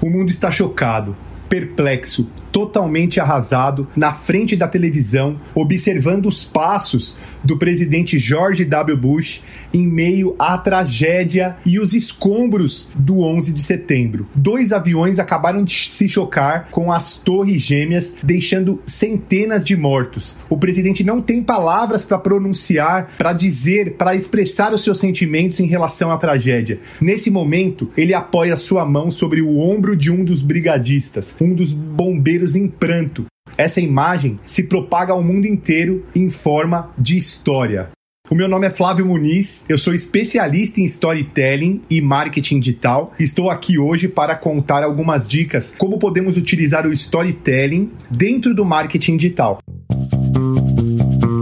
O mundo está chocado, perplexo, totalmente arrasado na frente da televisão, observando os passos do presidente George W. Bush em meio à tragédia e os escombros do 11 de setembro. Dois aviões acabaram de se chocar com as torres gêmeas, deixando centenas de mortos. O presidente não tem palavras para pronunciar, para dizer, para expressar os seus sentimentos em relação à tragédia. Nesse momento, ele apoia sua mão sobre o ombro de um dos brigadistas, um dos bombeiros em pranto. Essa imagem se propaga ao mundo inteiro em forma de história. O meu nome é Flávio Muniz, eu sou especialista em storytelling e marketing digital. Estou aqui hoje para contar algumas dicas como podemos utilizar o storytelling dentro do marketing digital.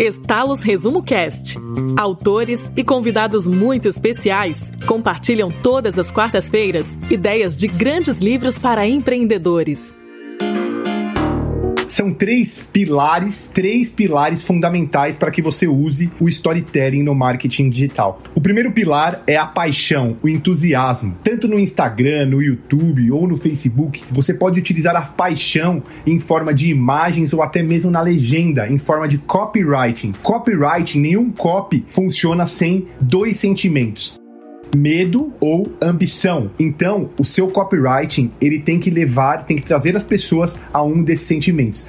Estalos Resumo Cast. Autores e convidados muito especiais compartilham todas as quartas-feiras ideias de grandes livros para empreendedores. São três pilares, três pilares fundamentais para que você use o storytelling no marketing digital. O primeiro pilar é a paixão, o entusiasmo. Tanto no Instagram, no YouTube ou no Facebook, você pode utilizar a paixão em forma de imagens ou até mesmo na legenda, em forma de copywriting. Copywriting, nenhum copy funciona sem dois sentimentos medo ou ambição. Então, o seu copywriting, ele tem que levar, tem que trazer as pessoas a um desses sentimentos.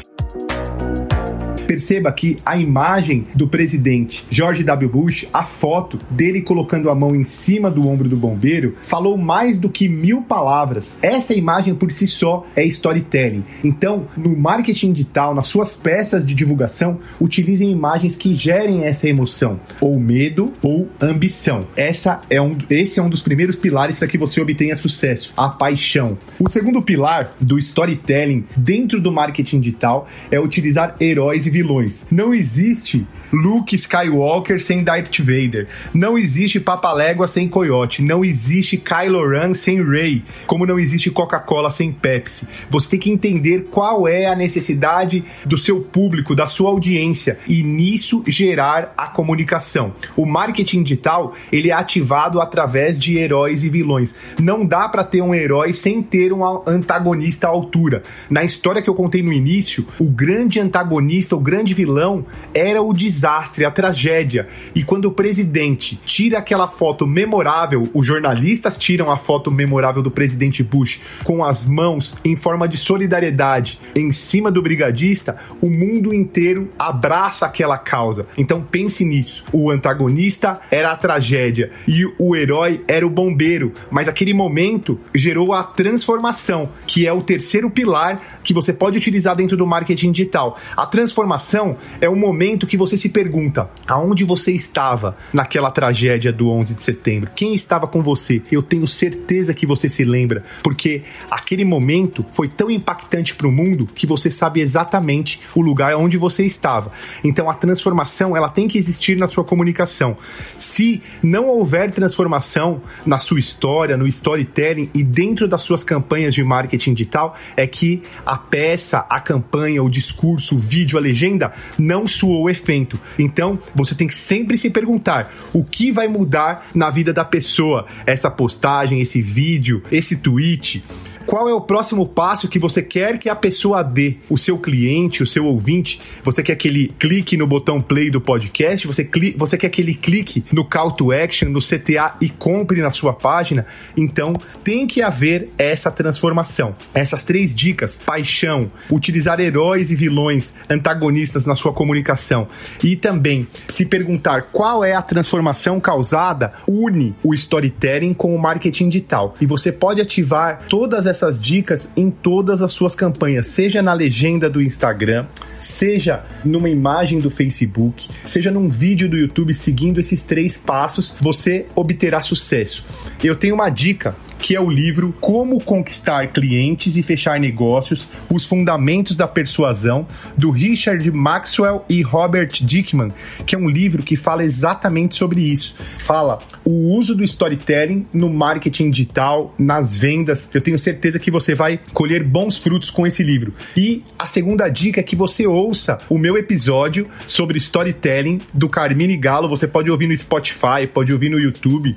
Perceba que a imagem do presidente George W. Bush, a foto dele colocando a mão em cima do ombro do bombeiro, falou mais do que mil palavras. Essa imagem por si só é storytelling. Então, no marketing digital, nas suas peças de divulgação, utilizem imagens que gerem essa emoção, ou medo ou ambição. Essa é um, esse é um dos primeiros pilares para que você obtenha sucesso, a paixão. O segundo pilar do storytelling dentro do marketing digital é utilizar heróis e vilões. Não existe Luke Skywalker sem Darth Vader. Não existe Papalégua sem Coyote. Não existe Kylo Ren sem Rey. Como não existe Coca-Cola sem Pepsi. Você tem que entender qual é a necessidade do seu público, da sua audiência e nisso gerar a comunicação. O marketing digital, ele é ativado através de heróis e vilões. Não dá para ter um herói sem ter um antagonista à altura. Na história que eu contei no início, o grande antagonista, o grande vilão era o desastre, a tragédia. E quando o presidente tira aquela foto memorável, os jornalistas tiram a foto memorável do presidente Bush com as mãos em forma de solidariedade em cima do brigadista, o mundo inteiro abraça aquela causa. Então pense nisso. O antagonista era a tragédia e o herói era o bombeiro, mas aquele momento gerou a transformação, que é o terceiro pilar que você pode utilizar dentro do marketing digital. A transformação é o momento que você se se pergunta aonde você estava naquela tragédia do 11 de setembro. Quem estava com você? Eu tenho certeza que você se lembra, porque aquele momento foi tão impactante para o mundo que você sabe exatamente o lugar onde você estava. Então a transformação ela tem que existir na sua comunicação. Se não houver transformação na sua história, no storytelling e dentro das suas campanhas de marketing digital, é que a peça, a campanha, o discurso, o vídeo, a legenda não suou efeito. Então, você tem que sempre se perguntar o que vai mudar na vida da pessoa, essa postagem, esse vídeo, esse tweet qual é o próximo passo que você quer que a pessoa dê? O seu cliente, o seu ouvinte? Você quer que ele clique no botão play do podcast? Você, cli você quer que ele clique no call to action, no CTA e compre na sua página? Então, tem que haver essa transformação. Essas três dicas: paixão, utilizar heróis e vilões antagonistas na sua comunicação e também se perguntar qual é a transformação causada, une o storytelling com o marketing digital. E você pode ativar todas essas essas dicas em todas as suas campanhas, seja na legenda do Instagram, seja numa imagem do Facebook, seja num vídeo do YouTube seguindo esses três passos, você obterá sucesso. Eu tenho uma dica que é o livro Como Conquistar Clientes e Fechar Negócios: Os Fundamentos da Persuasão, do Richard Maxwell e Robert Dickman, que é um livro que fala exatamente sobre isso. Fala o uso do storytelling no marketing digital, nas vendas. Eu tenho certeza que você vai colher bons frutos com esse livro. E a segunda dica é que você ouça o meu episódio sobre storytelling do Carmine Galo. Você pode ouvir no Spotify, pode ouvir no YouTube.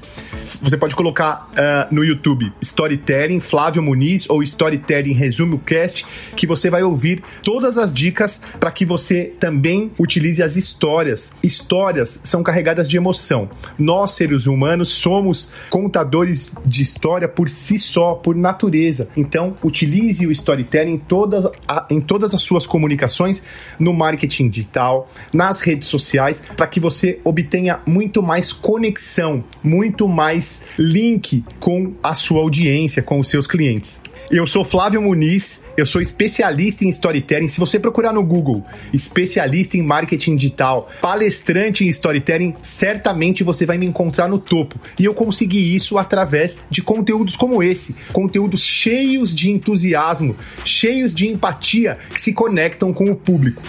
Você pode colocar uh, no YouTube Storytelling Flávio Muniz ou Storytelling Resumo Cast, que você vai ouvir todas as dicas para que você também utilize as histórias. Histórias são carregadas de emoção. Nós, seres humanos, somos contadores de história por si só, por natureza. Então, utilize o storytelling em todas, em todas as suas comunicações, no marketing digital, nas redes sociais, para que você obtenha muito mais conexão, muito mais link com a sua audiência, com os seus clientes. Eu sou Flávio Muniz, eu sou especialista em storytelling. Se você procurar no Google, especialista em marketing digital, palestrante em storytelling, certamente você vai me encontrar no topo. E eu consegui isso através de conteúdos como esse, conteúdos cheios de entusiasmo, cheios de empatia que se conectam com o público.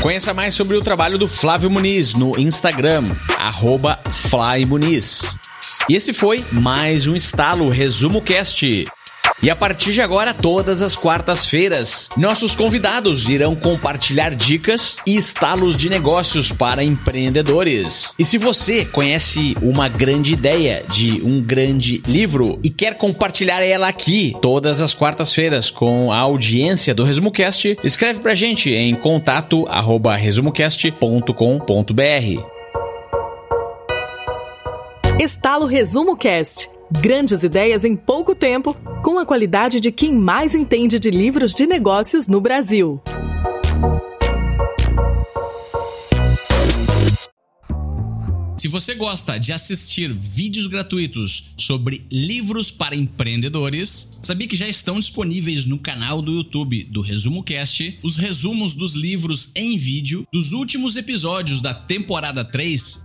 Conheça mais sobre o trabalho do Flávio Muniz no Instagram, arroba FlyMuniz. E esse foi mais um Estalo Resumo Cast. E a partir de agora, todas as quartas-feiras, nossos convidados irão compartilhar dicas e estalos de negócios para empreendedores. E se você conhece uma grande ideia de um grande livro e quer compartilhar ela aqui todas as quartas-feiras com a audiência do ResumoCast, escreve pra gente em contato@resumocast.com.br. Estalo Resumo Cast. Grandes ideias em pouco tempo, com a qualidade de quem mais entende de livros de negócios no Brasil. Se você gosta de assistir vídeos gratuitos sobre livros para empreendedores, sabia que já estão disponíveis no canal do YouTube do Resumo Cast os resumos dos livros em vídeo dos últimos episódios da temporada 3